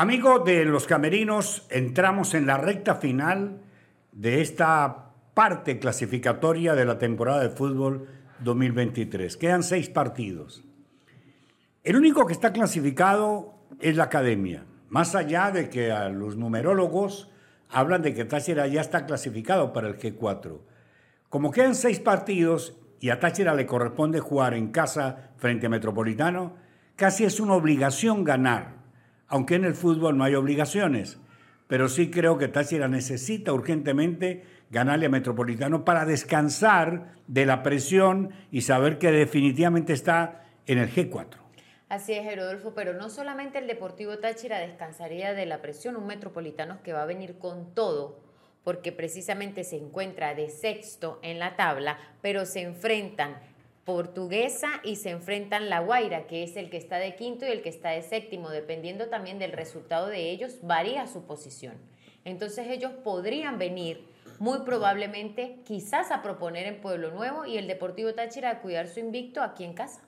Amigos de los camerinos, entramos en la recta final de esta parte clasificatoria de la temporada de fútbol 2023. Quedan seis partidos. El único que está clasificado es la academia, más allá de que a los numerólogos hablan de que Táchira ya está clasificado para el G4. Como quedan seis partidos y a Táchira le corresponde jugar en casa frente a Metropolitano, casi es una obligación ganar, aunque en el fútbol no hay obligaciones. Pero sí creo que Táchira necesita urgentemente ganarle a Metropolitano para descansar de la presión y saber que definitivamente está en el G4. Así es, Herodolfo, pero no solamente el Deportivo Táchira descansaría de la presión, un Metropolitano que va a venir con todo, porque precisamente se encuentra de sexto en la tabla, pero se enfrentan Portuguesa y se enfrentan La Guaira, que es el que está de quinto y el que está de séptimo, dependiendo también del resultado de ellos, varía su posición. Entonces ellos podrían venir muy probablemente quizás a proponer en Pueblo Nuevo y el Deportivo Táchira a cuidar su invicto aquí en casa.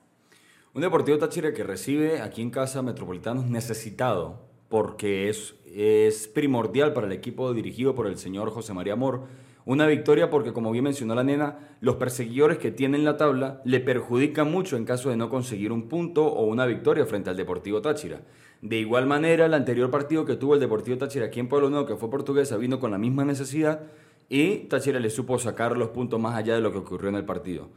Un Deportivo Táchira que recibe aquí en casa Metropolitanos necesitado porque es, es primordial para el equipo dirigido por el señor José María Amor. Una victoria porque, como bien mencionó la nena, los perseguidores que tienen la tabla le perjudican mucho en caso de no conseguir un punto o una victoria frente al Deportivo Táchira. De igual manera, el anterior partido que tuvo el Deportivo Táchira aquí en Pueblo Nuevo, que fue portuguesa, vino con la misma necesidad y Táchira le supo sacar los puntos más allá de lo que ocurrió en el partido.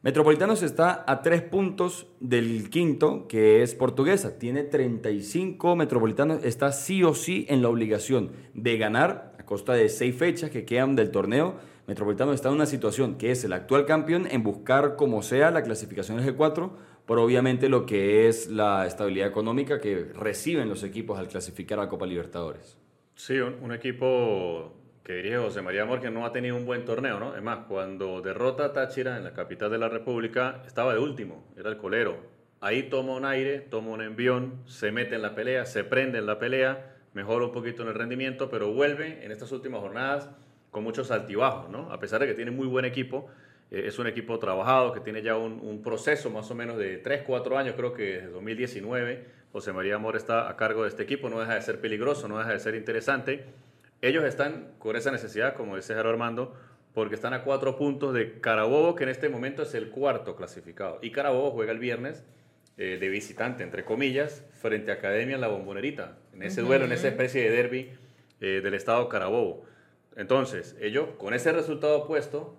Metropolitanos está a tres puntos del quinto, que es Portuguesa. Tiene 35 Metropolitanos. Está sí o sí en la obligación de ganar costa de seis fechas que quedan del torneo. Metropolitano está en una situación que es el actual campeón en buscar como sea la clasificación del G4, por obviamente lo que es la estabilidad económica que reciben los equipos al clasificar a la Copa Libertadores. Sí, un, equipo que dirige José María Amor, no ha tenido un buen torneo, ¿no? Es más, cuando derrota a Táchira en la capital de la República, estaba de último, era el colero. Ahí toma un aire, toma un envión, se mete en la pelea, se prende en la pelea, mejora un poquito en el rendimiento, pero vuelve en estas últimas jornadas con muchos altibajos, ¿no? A pesar de que tiene muy buen equipo, eh, es un equipo trabajado, que tiene ya un, un, proceso más o menos de 3, 4 años, creo que desde 2019, José María Amor está a cargo de este equipo, no deja de ser peligroso, no deja de ser interesante ellos están con esa necesidad, como dice Gerardo Armando, porque están a cuatro puntos de Carabobo, que en este momento es el cuarto clasificado. Y Carabobo juega el viernes eh, de visitante, entre comillas, frente a Academia en la Bombonerita, en ese duelo, en esa especie de derby eh, del estado Carabobo. Entonces, ellos, con ese resultado opuesto,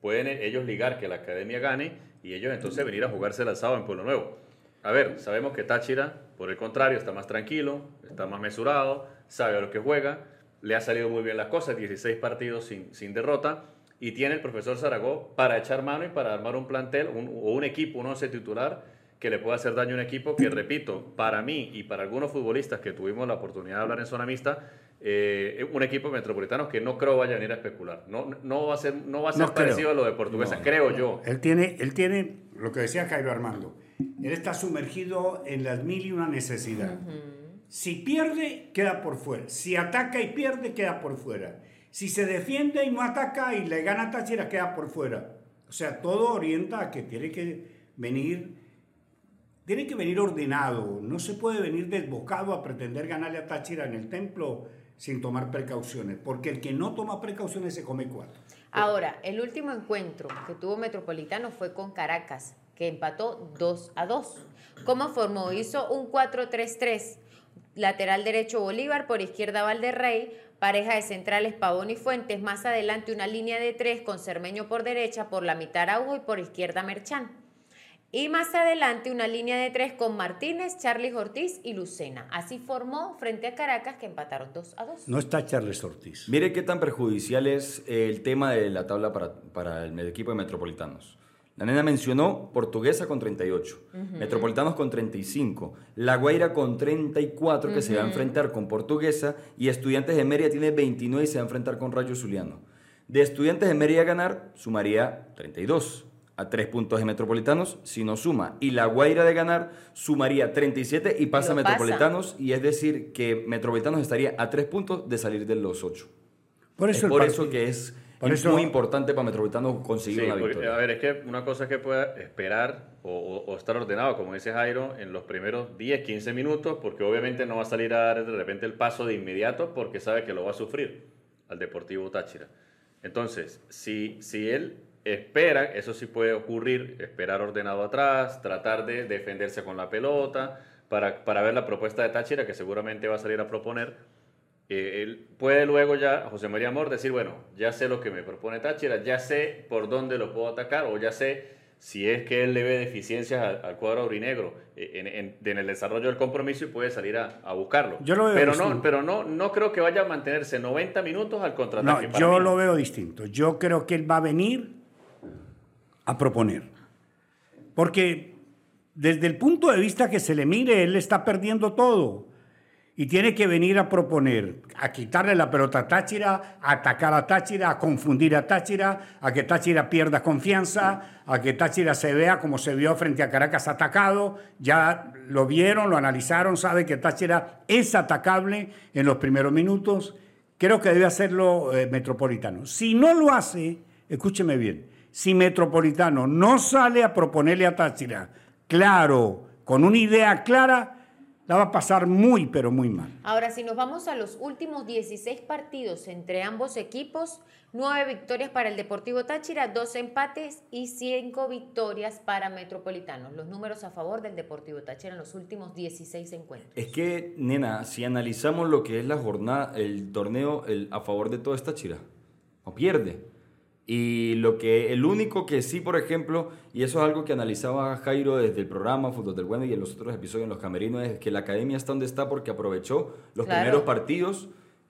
pueden ellos ligar que la Academia gane y ellos entonces venir a jugarse el alzado en Pueblo Nuevo. A ver, sabemos que Táchira, por el contrario, está más tranquilo, está más mesurado, sabe a lo que juega le ha salido muy bien las cosas, 16 partidos sin, sin derrota, y tiene el profesor Zaragoza para echar mano y para armar un plantel o un equipo, un once titular que le pueda hacer daño a un equipo que, repito, para mí y para algunos futbolistas que tuvimos la oportunidad de hablar en zona mixta, eh, un equipo metropolitano que no creo vaya a venir a especular. No, no va a ser, no va a ser parecido a lo de Portuguesa, creo yo. Él tiene, él tiene lo que decía Jairo Armando. Él está sumergido en las mil y una necesidad. Si pierde, queda por fuera. Si ataca y pierde, queda por fuera. Si se defiende y no ataca y le gana a Táchira, queda por fuera. O sea, todo orienta a que tiene que venir, tiene que venir ordenado. No se puede venir desbocado a pretender ganarle a Táchira en el templo sin tomar precauciones, porque el que no toma precauciones se come cuatro. Ahora, el último encuentro que tuvo Metropolitano fue con Caracas, que empató 2 a 2. ¿Cómo formó? Hizo un 4-3-3 lateral derecho Bolívar, por izquierda Valderrey, pareja de centrales Pavón y Fuentes, más adelante una línea de tres con Cermeño por derecha, por la mitad Araujo y por izquierda Merchán. Y más adelante una línea de tres con Martínez, Charles Ortiz y Lucena. Así formó frente a Caracas que empataron 2 a 2. No está Charles Ortiz. Mire qué tan perjudicial es el tema de la tabla para, para el equipo de Metropolitanos. La nena mencionó Portuguesa con 38, Metropolitanos con 35, La Guaira con 34 que se va a enfrentar con Portuguesa y Estudiantes de Mérida tiene 29 y se va a enfrentar con Rayo Zuliano. De Estudiantes de Mérida ganar sumaría 32 a 3 puntos de Metropolitanos si no suma y La Guaira de ganar sumaría 37 y pasa a Metropolitanos y es decir que Metropolitanos estaría a 3 puntos de salir de los 8. Por eso, por eso que es Por es eso- muy importante para Metropolitano conseguir Sí, una porque, victoria. a ver, es que una cosa es que pueda esperar o, o- o estar ordenado, como dice Jairo, en los primeros 10, 15 minutos, porque obviamente no va a salir a dar de repente el paso de inmediato porque sabe que lo va a sufrir al Deportivo Táchira. Entonces, si, si él espera, eso sí puede ocurrir, esperar ordenado atrás, tratar de defenderse con la pelota, para, para ver la propuesta de Táchira, que seguramente va a salir a proponer. Eh, él puede luego ya, José María Amor, decir, bueno, ya sé lo que me propone Táchira, ya sé por dónde lo puedo atacar, o ya sé si es que él le ve deficiencias al, al cuadro aurinegro eh, en, en- en el desarrollo del compromiso y puede salir a, a buscarlo. Yo lo veo pero distinto. no, pero no, no creo que vaya a mantenerse 90 minutos al No, contraataque. para yo mí. lo veo distinto. Yo creo que él va a venir a proponer. Porque desde el punto de vista que se le mire, él está perdiendo todo. Y tiene que venir a proponer, a quitarle la pelota a Táchira, a atacar a Táchira, a confundir a Táchira, a que Táchira pierda confianza, a que Táchira se vea como se vio frente a Caracas atacado. Ya lo vieron, lo analizaron, sabe que Táchira es atacable en los primeros minutos. Creo que debe hacerlo eh, Metropolitano. Si no lo hace, escúcheme bien, si Metropolitano no sale a proponerle a Táchira, claro, con una idea clara, la va a pasar muy, pero muy mal. Ahora, si nos vamos a los últimos 16 partidos entre ambos equipos, 9 victorias para el Deportivo Táchira, 2 empates y 5 victorias para Metropolitanos. Los números a favor del Deportivo Táchira en los últimos 16 encuentros. Es que, nena, si analizamos lo que es la jornada, el torneo el, a favor de toda esta chira, no pierde. Y lo que, el único que sí, por ejemplo, y eso es algo que analizaba Jairo desde el programa Fútbol del Bueno y en los otros episodios en los camerinos, es que la academia está donde está porque aprovechó los Claro. primeros partidos,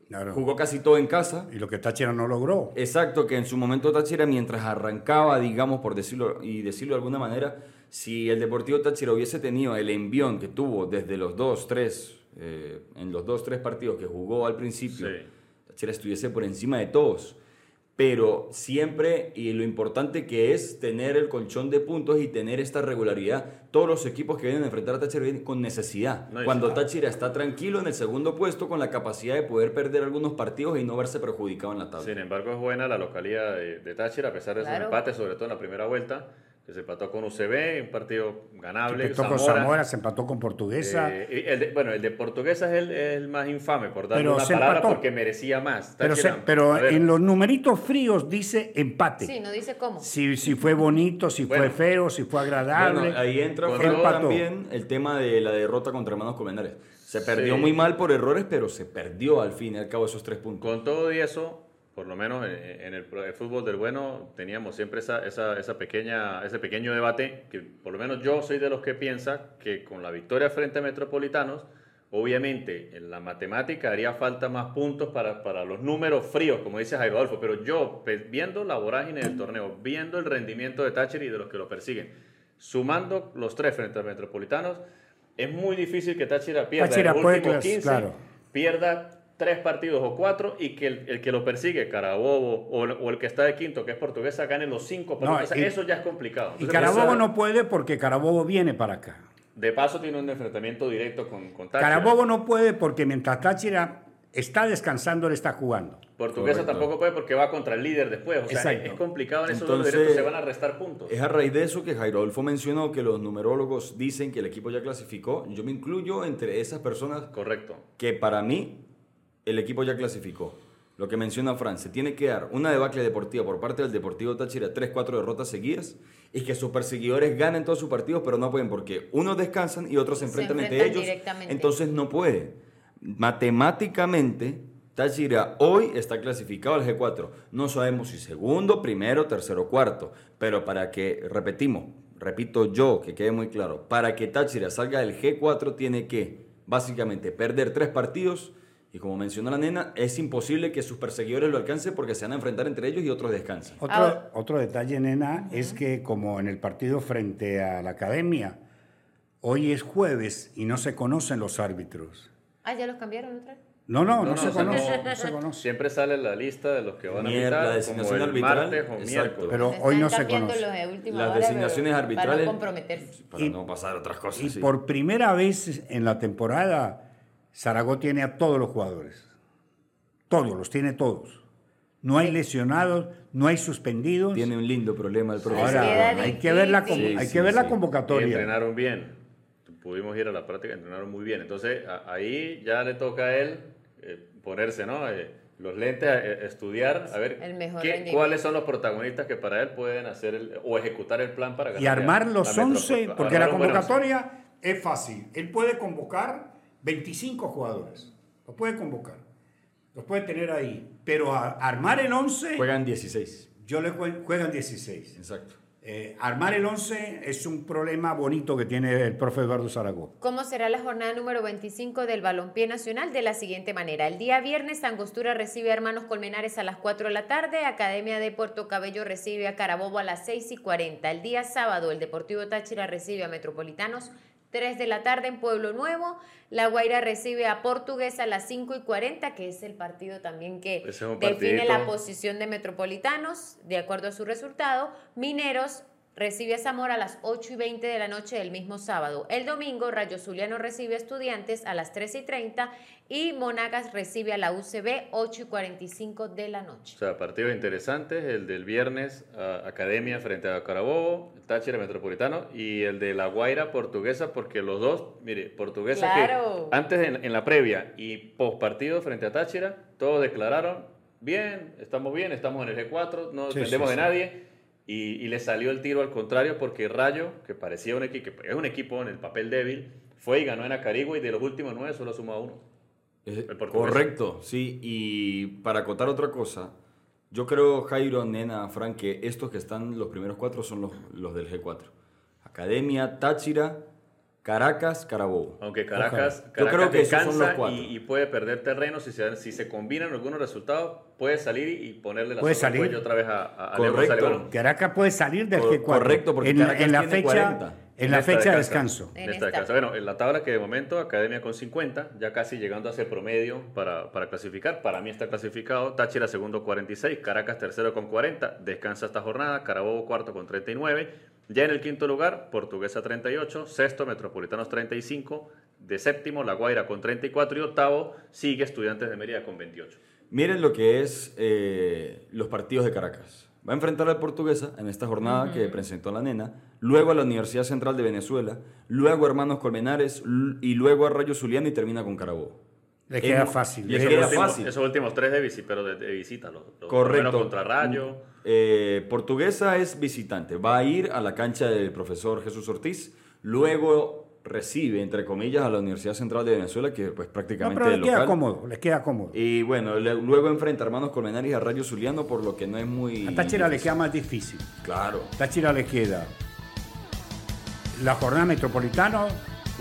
Claro. jugó casi todo en casa. Y lo que Táchira no logró. Exacto, que en su momento Táchira, mientras arrancaba, digamos, por decirlo y decirlo de alguna manera, si el Deportivo Táchira hubiese tenido el envión que tuvo desde los dos, tres, eh, en los dos, tres partidos que jugó al principio, Sí. Táchira estuviese por encima de todos. Pero siempre, y lo importante que es tener el colchón de puntos y tener esta regularidad, todos los equipos que vienen a enfrentar a Táchira vienen con necesidad. No, Cuando sí. Táchira está tranquilo en el segundo puesto, con la capacidad de poder perder algunos partidos y no verse perjudicado en la tabla. Sin embargo, es buena la localidad de, de Táchira, a pesar de sus Claro. empates, sobre todo en la primera vuelta, que se empató con UCB, un partido ganable. Empató con Zamora. Se empató con Portuguesa. Eh, y el de- bueno, el de Portuguesa es el, el más infame, por darle Pero una se palabra, empató. porque merecía más. pero se- pero en los numeritos fríos dice empate. Sí, no dice cómo. Si, si fue bonito, si Bueno. fue feo, si fue agradable. Bueno, ahí entra también el tema de la derrota contra Hermanos Colmenares. Se perdió Sí. muy mal por errores, pero se perdió al fin y al cabo esos tres puntos. Con todo y eso, por lo menos en, en el, pro- el fútbol del bueno, teníamos siempre esa, esa, esa pequeña, ese pequeño debate, que por lo menos yo soy de los que piensa que con la victoria frente a Metropolitanos, obviamente en la matemática haría falta más puntos para, para los números fríos, como dice Jairo Adolfo, pero yo, viendo la vorágine del torneo, viendo el rendimiento de Thatcher y de los que lo persiguen, sumando los tres frente a Metropolitanos, es muy difícil que Táchira pierda Táchira en los puede últimos clas- 15, claro. pierda tres partidos o cuatro y que el, el que lo persigue, Carabobo, o, el- o el que está de quinto, que es portuguesa, gane los cinco partidos. No, O sea, y- eso ya es complicado. y Carabobo esa- no puede porque Carabobo viene para acá. De paso tiene un enfrentamiento directo con, con Táchira. Carabobo no puede porque mientras Táchira está descansando, le está jugando. Portuguesa Correcto. tampoco puede porque va contra el líder después. O sea, Exacto. es, complicado en esos dos Entonces, directos, se van a restar puntos. Es a raíz de eso que Jairo Adolfo mencionó que los numerólogos dicen que el equipo ya clasificó. Yo me incluyo entre esas personas Correcto. que para mí el equipo ya clasificó. Lo que menciona Fran, se tiene que dar una debacle deportiva por parte del Deportivo Táchira, 3-4 derrotas seguidas, y que sus perseguidores ganen todos sus partidos, pero no pueden porque unos descansan y otros se Se enfrentan entre ellos. Entonces no puede. Matemáticamente, Táchira hoy está clasificado al G4. No sabemos si segundo, primero, tercero, cuarto, pero para que, repetimos, repito yo, que quede muy claro, para que Táchira salga del G4 tiene que básicamente perder tres partidos y como mencionó la nena, es imposible que sus perseguidores lo alcancen porque se van a enfrentar entre ellos y otros descansan. Otro, Ahora- otro detalle, nena, es que como en el partido frente a la academia, hoy es jueves y no se conocen los árbitros. Ah, ya los cambiaron otra vez. No, no, no, No, no, se conoce, no- no se conoce. Siempre sale la lista de los que van a Mier- la designación el arbitral, martes o exacto. miércoles. Pero hoy no se conoce. los de Las hora, designaciones arbitrales- Para no comprometerse. Para Y- no pasar a otras cosas. Y sí. por primera vez en la temporada, Zaragoza tiene a todos los jugadores. Todos, los tiene todos. no hay lesionados, no hay suspendidos. Tiene un lindo problema el profesor. Ahora, hay que ver la, con- hay Sí, que ver sí, la sí. Y convocatoria. entrenaron bien. Pudimos ir a la práctica, entrenaron muy bien. Entonces, ahí ya le toca a él eh, ponerse, ¿no? Eh, los lentes, eh, estudiar, a ver El mejor qué- cuáles son los protagonistas que para él pueden hacer el- o ejecutar el plan para ganar. y armar los 11, porque la convocatoria convocatoria es fácil. Él puede convocar 25 jugadores. Los puede convocar. Los puede tener ahí. Pero a- armar el 11, Juegan 16. yo le jue- juegan 16. Exacto. Eh, armar el 11 es un problema bonito que tiene el profe Eduardo Zaragoza. ¿Cómo será la jornada número 25 del Balompié Nacional? De la siguiente manera. El día viernes, Angostura recibe a Hermanos Colmenares a las 4 de la tarde. Academia de Puerto Cabello recibe a Carabobo a las 6 y 40. El día sábado, el Deportivo Táchira recibe a Metropolitanos 3 de la tarde en Pueblo Nuevo. La Guaira recibe a Portuguesa a las 5 y 40, que es el partido también que es define partidito. la posición de Metropolitanos de acuerdo a su resultado. Mineros recibe a Zamora a las 8 y 20 de la noche del mismo sábado. El domingo, Rayo Zuliano recibe a Estudiantes a las 13 y 30 y Monagas recibe a la UCB 8 y 45 de la noche. O sea, partidos interesantes, el del viernes, a- Academia frente a Carabobo, Táchira Metropolitano, y el de La Guaira Portuguesa, porque los dos, mire, Portuguesa Claro. que antes en, en la previa y post partido frente a Táchira, todos declararon, bien, estamos bien, estamos en el G4, no Sí, dependemos sí, de sí. nadie, y, y le salió el tiro al contrario, porque Rayo, que parecía un equipo, que es un equipo en el papel débil, fue y ganó en Acarigua, y de los últimos nueve solo ha sumado uno. Correcto, sí. Y para acotar otra cosa, yo creo, Jairo, Nena, Frank, que estos que están los primeros cuatro son los, los del G4. Academia, Táchira, Caracas, Carabobo. Aunque Caracas, Yo Caracas creo que cuatro. y, y puede perder terreno si se, si se combinan algunos resultados, puede salir y ponerle la Puede salir. cuello otra vez a, a, Correcto. Caracas puede salir del Cor- G4. correcto, porque en, la- Caracas en la tiene fecha, 40. en la fecha de descanso. En esta esta. descansa. Bueno, en la tabla que de momento, Academia con 50, ya casi llegando a ese promedio para, para clasificar. Para mí está clasificado. Táchira segundo 46, Caracas tercero con 40, descansa esta jornada. Carabobo cuarto con 39. Ya en el quinto lugar, Portuguesa 38, sexto, Metropolitanos 35, de séptimo, La Guaira con 34 y octavo sigue Estudiantes de Mérida con 28. Miren lo que es eh, los partidos de Caracas. Va a enfrentar al Portuguesa en esta jornada que presentó la nena, luego a la Universidad Central de Venezuela, luego a Hermanos Colmenares y luego a Rayo Zuliano y termina con Carabobo. Le queda fácil. le queda últimos, fácil. esos últimos tres de, visi- pero de, de visita, los, los Correcto. contra Rayo. Eh, Portuguesa es visitante. Va a ir a la cancha del profesor Jesús Ortiz. Luego recibe, entre comillas, a la Universidad Central de Venezuela, que pues No, prácticamente pero de le queda cómodo, le queda cómodo. Y bueno, le- luego enfrenta a Hermanos Colmenares y a Rayo Zuliano, por lo que no es muy... A Táchira le queda más difícil. Claro. Táchira le queda la jornada metropolitana,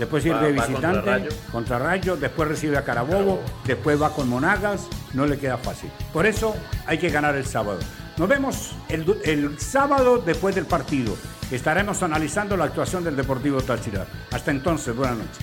después ir Va- de visitante contra Rayo, después recibe a Carabobo, después va con Monagas, no le queda fácil. Por eso hay que ganar el sábado. Nos vemos el, el sábado después del partido. Estaremos analizando la actuación del Deportivo Táchira. Hasta entonces, buenas noches.